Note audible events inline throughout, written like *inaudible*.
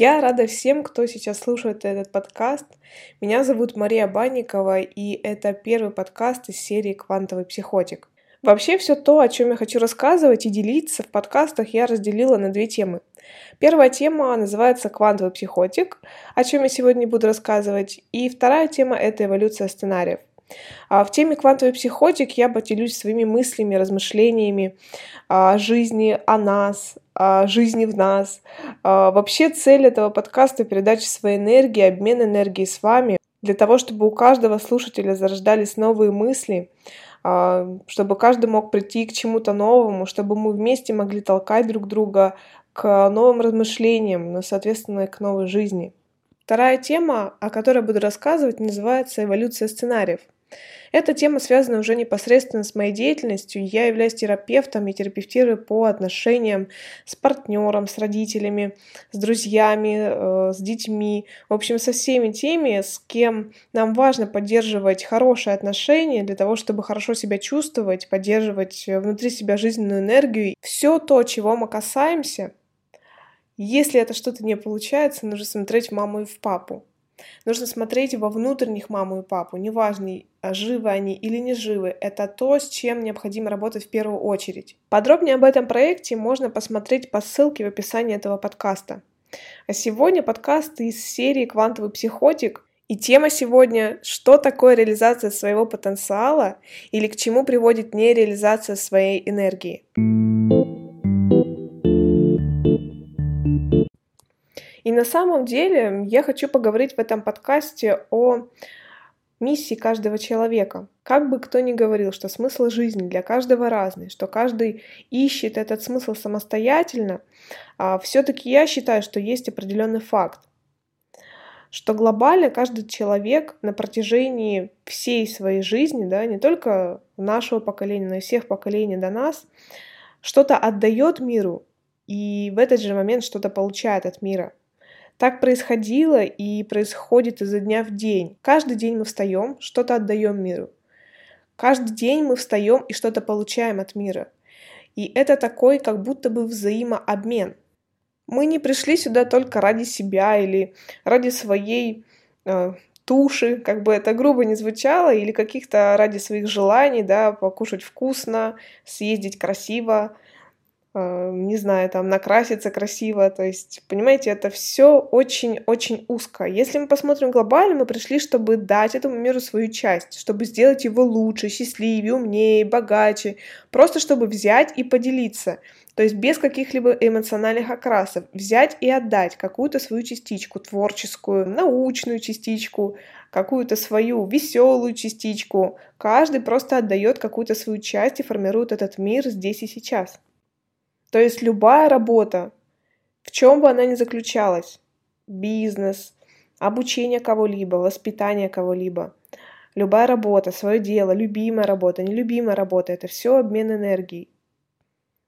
Я рада всем, кто сейчас слушает этот подкаст. Меня зовут Мария Банникова, и это первый подкаст из серии «Квантовый психотик». Вообще все то, о чем я хочу рассказывать и делиться в подкастах, я разделила на две темы. Первая тема называется «Квантовый психотик», о чем я сегодня буду рассказывать, и вторая тема — это эволюция сценариев. А в теме «Квантовый психотик» я поделюсь своими мыслями, размышлениями о жизни, о нас, жизни в нас. А, вообще цель этого подкаста — передача своей энергии, обмен энергией с вами, для того, чтобы у каждого слушателя зарождались новые мысли, а, чтобы каждый мог прийти к чему-то новому, чтобы мы вместе могли толкать друг друга к новым размышлениям, но, соответственно, к новой жизни. Вторая тема, о которой буду рассказывать, называется «Эволюция сценариев». Эта тема связана уже непосредственно с моей деятельностью. Я являюсь терапевтом и терапевтирую по отношениям с партнером, с родителями, с друзьями, э, с детьми. В общем, со всеми теми, с кем нам важно поддерживать хорошие отношения для того, чтобы хорошо себя чувствовать, поддерживать внутри себя жизненную энергию. Все то, чего мы касаемся, если это что-то не получается, нужно смотреть в маму и в папу. Нужно смотреть во внутренних маму и папу, неважно, а живы они или не живы, это то, с чем необходимо работать в первую очередь. Подробнее об этом проекте можно посмотреть по ссылке в описании этого подкаста. А сегодня подкаст из серии «Квантовый психотик», и тема сегодня «Что такое реализация своего потенциала или к чему приводит нереализация своей энергии?» И на самом деле я хочу поговорить в этом подкасте о миссии каждого человека. Как бы кто ни говорил, что смысл жизни для каждого разный, что каждый ищет этот смысл самостоятельно, а все-таки я считаю, что есть определенный факт, что глобально каждый человек на протяжении всей своей жизни, да, не только нашего поколения, но и всех поколений до нас, что-то отдает миру и в этот же момент что-то получает от мира. Так происходило и происходит изо дня в день. Каждый день мы встаем, что-то отдаем миру. Каждый день мы встаем и что-то получаем от мира. И это такой как будто бы взаимообмен. Мы не пришли сюда только ради себя или ради своей э, туши, как бы это грубо не звучало, или каких-то ради своих желаний, да, покушать вкусно, съездить красиво, не знаю, там накраситься красиво, то есть, понимаете, это все очень-очень узко. Если мы посмотрим глобально, мы пришли, чтобы дать этому миру свою часть, чтобы сделать его лучше, счастливее, умнее, богаче, просто чтобы взять и поделиться. То есть без каких-либо эмоциональных окрасов. Взять и отдать какую-то свою частичку, творческую, научную частичку, какую-то свою веселую частичку. Каждый просто отдает какую-то свою часть и формирует этот мир здесь и сейчас. То есть любая работа, в чем бы она ни заключалась, бизнес, обучение кого-либо, воспитание кого-либо, любая работа, свое дело, любимая работа, нелюбимая работа, это все обмен энергией.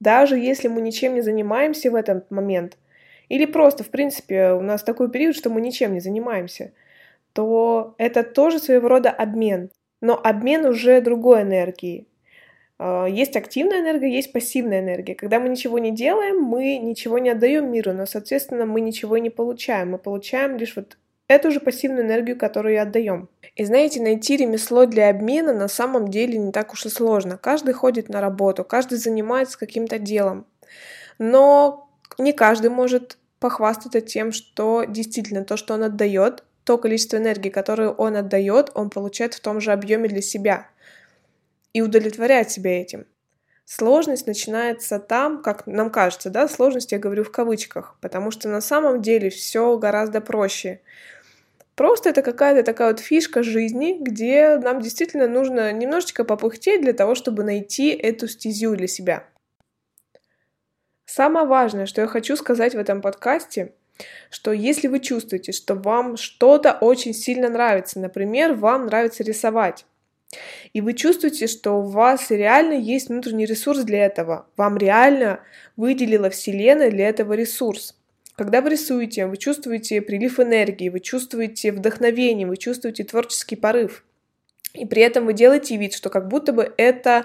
Даже если мы ничем не занимаемся в этот момент, или просто, в принципе, у нас такой период, что мы ничем не занимаемся, то это тоже своего рода обмен, но обмен уже другой энергии. А, есть активная энергия, есть пассивная энергия. Когда мы ничего не делаем, мы ничего не отдаем миру, но, соответственно, мы ничего не получаем. Мы получаем лишь вот эту же пассивную энергию, которую отдаем. И знаете, найти ремесло для обмена на самом деле не так уж и сложно. Каждый ходит на работу, каждый занимается каким-то делом. Но не каждый может похвастаться тем, что действительно то, что он отдает, то количество энергии, которое он отдает, он получает в том же объеме для себя и удовлетворять себя этим. Сложность начинается там, как нам кажется, да, сложность я говорю в кавычках, потому что на самом деле все гораздо проще. Просто это какая-то такая вот фишка жизни, где нам действительно нужно немножечко попыхтеть для того, чтобы найти эту стезю для себя. Самое важное, что я хочу сказать в этом подкасте, что если вы чувствуете, что вам что-то очень сильно нравится, например, вам нравится рисовать, и вы чувствуете, что у вас реально есть внутренний ресурс для этого. Вам реально выделила Вселенная для этого ресурс. Когда вы рисуете, вы чувствуете прилив энергии, вы чувствуете вдохновение, вы чувствуете творческий порыв. И при этом вы делаете вид, что как будто бы это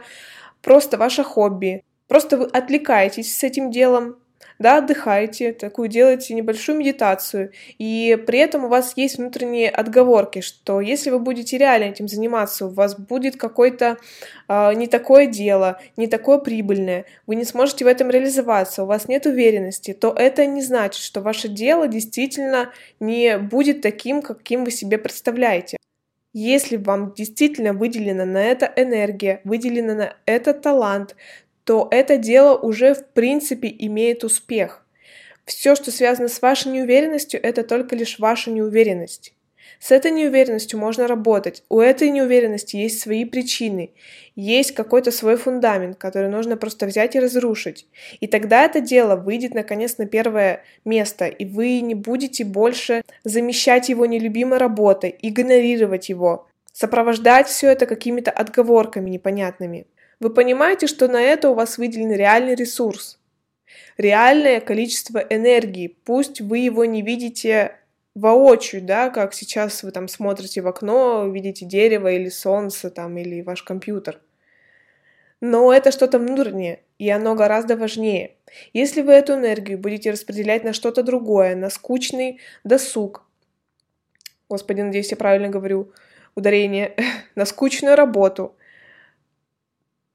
просто ваше хобби. Просто вы отвлекаетесь с этим делом, да, отдыхаете, такую делаете небольшую медитацию, и при этом у вас есть внутренние отговорки, что если вы будете реально этим заниматься, у вас будет какое-то э, не такое дело, не такое прибыльное, вы не сможете в этом реализоваться, у вас нет уверенности, то это не значит, что ваше дело действительно не будет таким, каким вы себе представляете. Если вам действительно выделена на это энергия, выделена на это талант, то это дело уже в принципе имеет успех. Все, что связано с вашей неуверенностью, это только лишь ваша неуверенность. С этой неуверенностью можно работать. У этой неуверенности есть свои причины, есть какой-то свой фундамент, который нужно просто взять и разрушить. И тогда это дело выйдет наконец на первое место, и вы не будете больше замещать его нелюбимой работой, игнорировать его, сопровождать все это какими-то отговорками непонятными. Вы понимаете, что на это у вас выделен реальный ресурс, реальное количество энергии. Пусть вы его не видите воочию, да, как сейчас вы там смотрите в окно, видите дерево или солнце там, или ваш компьютер. Но это что-то внутреннее, и оно гораздо важнее. Если вы эту энергию будете распределять на что-то другое, на скучный досуг, господи, надеюсь, я правильно говорю ударение, *laughs* на скучную работу,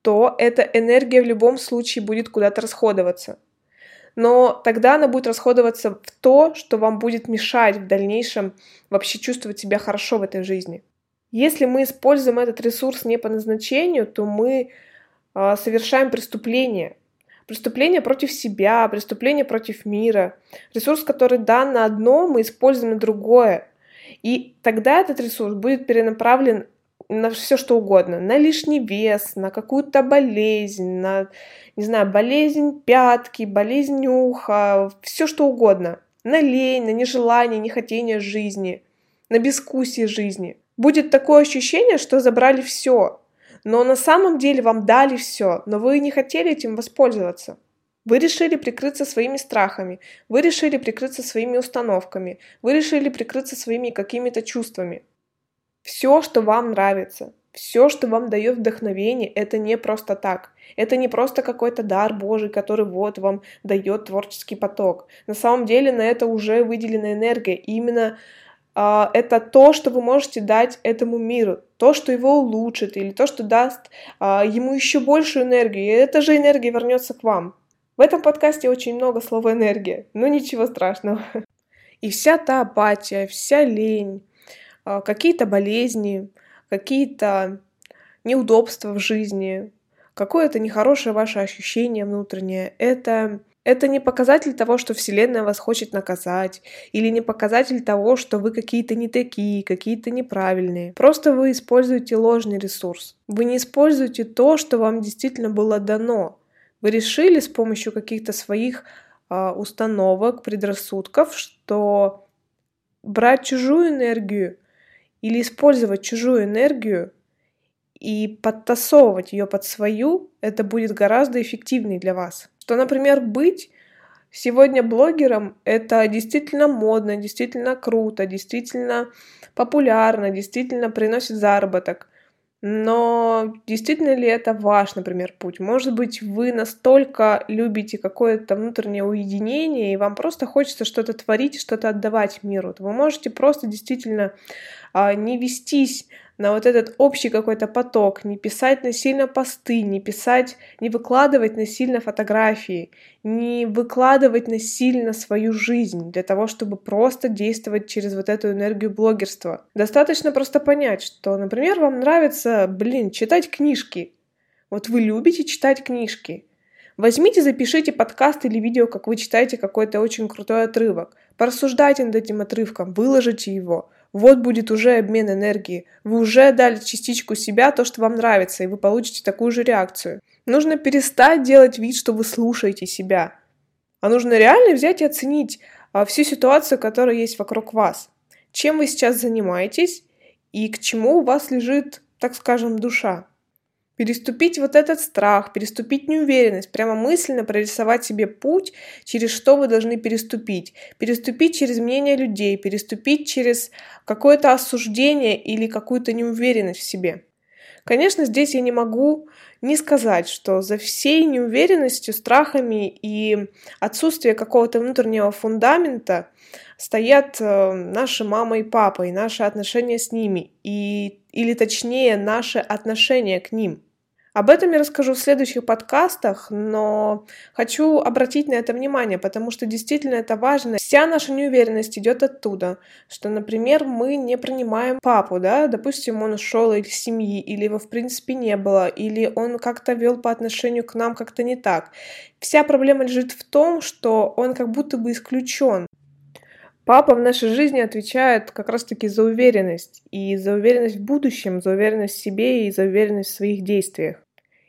то эта энергия в любом случае будет куда-то расходоваться. Но тогда она будет расходоваться в то, что вам будет мешать в дальнейшем вообще чувствовать себя хорошо в этой жизни. Если мы используем этот ресурс не по назначению, то мы э, совершаем преступление. Преступление против себя, преступление против мира. Ресурс, который дан на одно, мы используем на другое. И тогда этот ресурс будет перенаправлен на все что угодно, на лишний вес, на какую-то болезнь, на, не знаю, болезнь пятки, болезнь уха, все что угодно, на лень, на нежелание, нехотение жизни, на бескусие жизни. Будет такое ощущение, что забрали все, но на самом деле вам дали все, но вы не хотели этим воспользоваться. Вы решили прикрыться своими страхами, вы решили прикрыться своими установками, вы решили прикрыться своими какими-то чувствами. Все, что вам нравится, все, что вам дает вдохновение, это не просто так. Это не просто какой-то дар Божий, который вот вам дает творческий поток. На самом деле на это уже выделена энергия. И именно э, это то, что вы можете дать этому миру, то, что его улучшит, или то, что даст э, ему еще большую энергию. И эта же энергия вернется к вам. В этом подкасте очень много слова энергия, но ничего страшного. *laughs* И вся та апатия, вся лень, какие-то болезни, какие-то неудобства в жизни, какое-то нехорошее ваше ощущение внутреннее. Это, это не показатель того, что Вселенная вас хочет наказать, или не показатель того, что вы какие-то не такие, какие-то неправильные. Просто вы используете ложный ресурс. Вы не используете то, что вам действительно было дано. Вы решили с помощью каких-то своих э, установок, предрассудков, что брать чужую энергию или использовать чужую энергию и подтасовывать ее под свою, это будет гораздо эффективнее для вас. Что, например, быть сегодня блогером — это действительно модно, действительно круто, действительно популярно, действительно приносит заработок. Но действительно ли это ваш, например, путь? Может быть, вы настолько любите какое-то внутреннее уединение, и вам просто хочется что-то творить, что-то отдавать миру. Вы можете просто действительно не вестись на вот этот общий какой-то поток, не писать насильно посты, не писать, не выкладывать насильно фотографии, не выкладывать насильно свою жизнь для того, чтобы просто действовать через вот эту энергию блогерства. Достаточно просто понять, что, например, вам нравится, блин, читать книжки. Вот вы любите читать книжки. Возьмите, запишите подкаст или видео, как вы читаете какой-то очень крутой отрывок. Порассуждайте над этим отрывком, выложите его – вот будет уже обмен энергии. Вы уже дали частичку себя, то, что вам нравится, и вы получите такую же реакцию. Нужно перестать делать вид, что вы слушаете себя. А нужно реально взять и оценить а, всю ситуацию, которая есть вокруг вас. Чем вы сейчас занимаетесь и к чему у вас лежит, так скажем, душа переступить вот этот страх, переступить неуверенность, прямо мысленно прорисовать себе путь, через что вы должны переступить. Переступить через мнение людей, переступить через какое-то осуждение или какую-то неуверенность в себе. Конечно, здесь я не могу не сказать, что за всей неуверенностью, страхами и отсутствием какого-то внутреннего фундамента стоят э, наши мама и папа, и наши отношения с ними, и, или точнее, наше отношение к ним – об этом я расскажу в следующих подкастах, но хочу обратить на это внимание, потому что действительно это важно. Вся наша неуверенность идет оттуда, что, например, мы не принимаем папу, да, допустим, он ушел из семьи, или его в принципе не было, или он как-то вел по отношению к нам как-то не так. Вся проблема лежит в том, что он как будто бы исключен. Папа в нашей жизни отвечает как раз-таки за уверенность. И за уверенность в будущем, за уверенность в себе и за уверенность в своих действиях.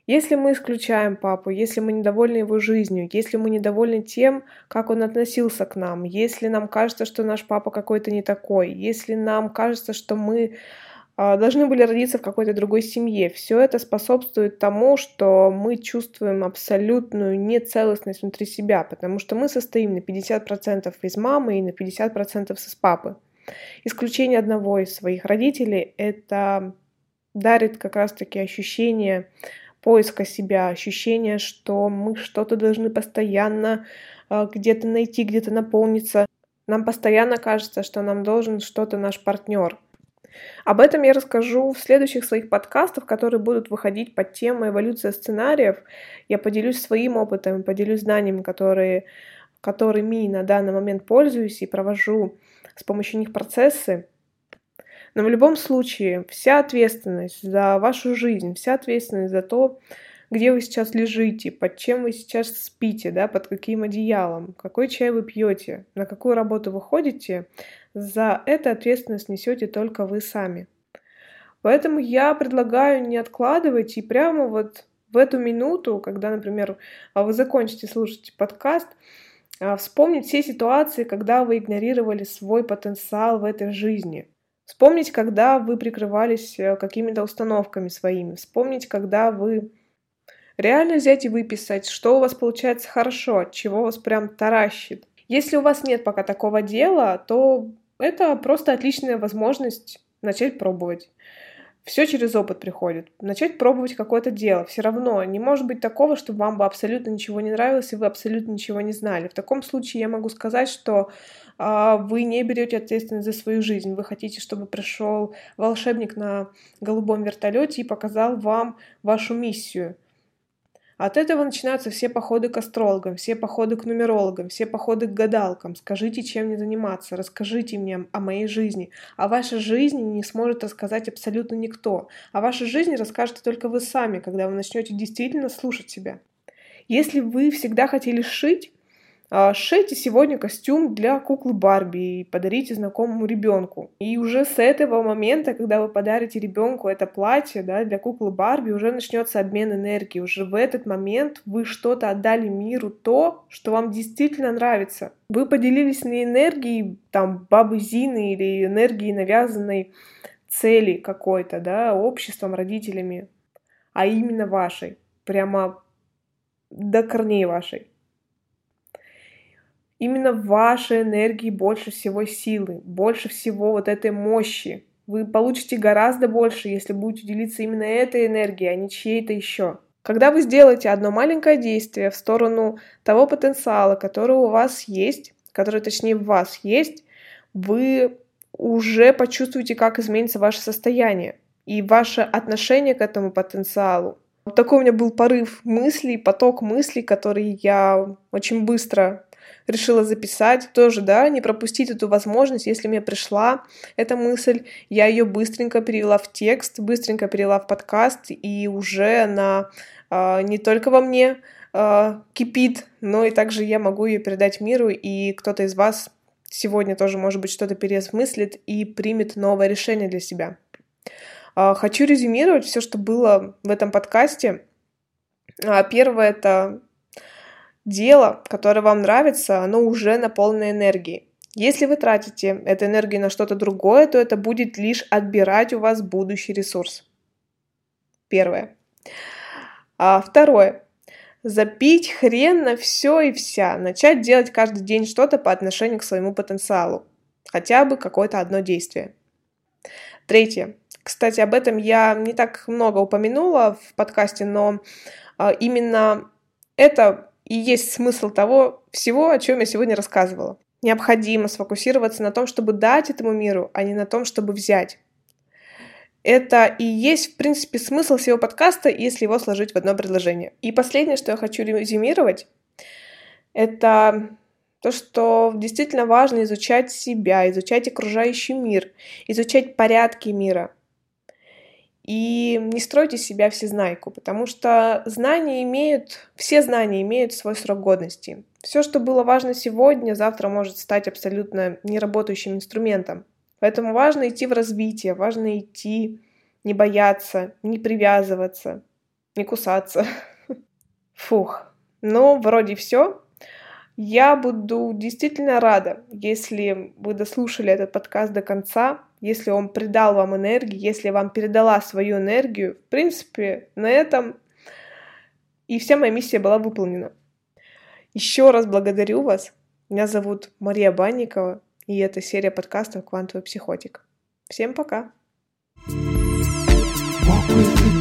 Если мы исключаем папу, если мы недовольны его жизнью, если мы недовольны тем, как он относился к нам, если нам кажется, что наш папа какой-то не такой, если нам кажется, что мы а, должны были родиться в какой-то другой семье. Все это способствует тому, что мы чувствуем абсолютную нецелостность внутри себя, потому что мы состоим на 50% из мамы и на 50% из папы. Исключение одного из своих родителей это дарит как раз-таки ощущение поиска себя, ощущение, что мы что-то должны постоянно а, где-то найти, где-то наполниться. Нам постоянно кажется, что нам должен что-то наш партнер. Об этом я расскажу в следующих своих подкастах, которые будут выходить под тему эволюция сценариев. Я поделюсь своим опытом, поделюсь знаниями, которые, которыми на данный момент пользуюсь и провожу с помощью них процессы. Но в любом случае, вся ответственность за вашу жизнь, вся ответственность за то, где вы сейчас лежите, под чем вы сейчас спите, да, под каким одеялом, какой чай вы пьете, на какую работу вы ходите, за это ответственность несете только вы сами. Поэтому я предлагаю не откладывать и прямо вот в эту минуту, когда, например, вы закончите слушать подкаст, а, вспомнить все ситуации, когда вы игнорировали свой потенциал в этой жизни. Вспомнить, когда вы прикрывались э, какими-то установками своими. Вспомнить, когда вы реально взять и выписать, что у вас получается хорошо, чего вас прям таращит. Если у вас нет пока такого дела, то это просто отличная возможность начать пробовать. Все через опыт приходит. Начать пробовать какое-то дело. Все равно не может быть такого, что вам бы абсолютно ничего не нравилось, и вы абсолютно ничего не знали. В таком случае я могу сказать, что э, вы не берете ответственность за свою жизнь. Вы хотите, чтобы пришел волшебник на голубом вертолете и показал вам вашу миссию. От этого начинаются все походы к астрологам, все походы к нумерологам, все походы к гадалкам. Скажите, чем мне заниматься, расскажите мне о моей жизни. О вашей жизни не сможет рассказать абсолютно никто. О вашей жизни расскажете только вы сами, когда вы начнете действительно слушать себя. Если вы всегда хотели шить, шейте сегодня костюм для куклы Барби и подарите знакомому ребенку. И уже с этого момента, когда вы подарите ребенку это платье да, для куклы Барби, уже начнется обмен энергии. Уже в этот момент вы что-то отдали миру, то, что вам действительно нравится. Вы поделились не энергией там бабы Зины или энергией навязанной цели какой-то, да, обществом, родителями, а именно вашей, прямо до корней вашей. Именно в вашей энергии больше всего силы, больше всего вот этой мощи. Вы получите гораздо больше, если будете делиться именно этой энергией, а не чьей-то еще. Когда вы сделаете одно маленькое действие в сторону того потенциала, который у вас есть, который точнее в вас есть, вы уже почувствуете, как изменится ваше состояние и ваше отношение к этому потенциалу. Вот такой у меня был порыв мыслей, поток мыслей, который я очень быстро решила записать. Тоже, да, не пропустить эту возможность. Если мне пришла эта мысль, я ее быстренько перевела в текст, быстренько перевела в подкаст, и уже она э, не только во мне э, кипит, но и также я могу ее передать миру, и кто-то из вас сегодня тоже, может быть, что-то переосмыслит и примет новое решение для себя. Э, хочу резюмировать все, что было в этом подкасте. Первое — это дело, которое вам нравится, оно уже наполнено энергией. Если вы тратите эту энергию на что-то другое, то это будет лишь отбирать у вас будущий ресурс. Первое. А второе. Запить хрен на все и вся. Начать делать каждый день что-то по отношению к своему потенциалу. Хотя бы какое-то одно действие. Третье. Кстати, об этом я не так много упомянула в подкасте, но а, именно это и есть смысл того всего, о чем я сегодня рассказывала. Необходимо сфокусироваться на том, чтобы дать этому миру, а не на том, чтобы взять. Это и есть, в принципе, смысл всего подкаста, если его сложить в одно предложение. И последнее, что я хочу резюмировать, это то, что действительно важно изучать себя, изучать окружающий мир, изучать порядки мира. И не стройте себя всезнайку, потому что знания имеют, все знания имеют свой срок годности. Все, что было важно сегодня, завтра может стать абсолютно неработающим инструментом. Поэтому важно идти в развитие, важно идти, не бояться, не привязываться, не кусаться. *laughs* Фух. Ну, вроде все. Я буду действительно рада, если вы дослушали этот подкаст до конца, если он придал вам энергии, если вам передала свою энергию. В принципе, на этом и вся моя миссия была выполнена. Еще раз благодарю вас. Меня зовут Мария Банникова, и это серия подкастов «Квантовый психотик». Всем пока! Walk with dream.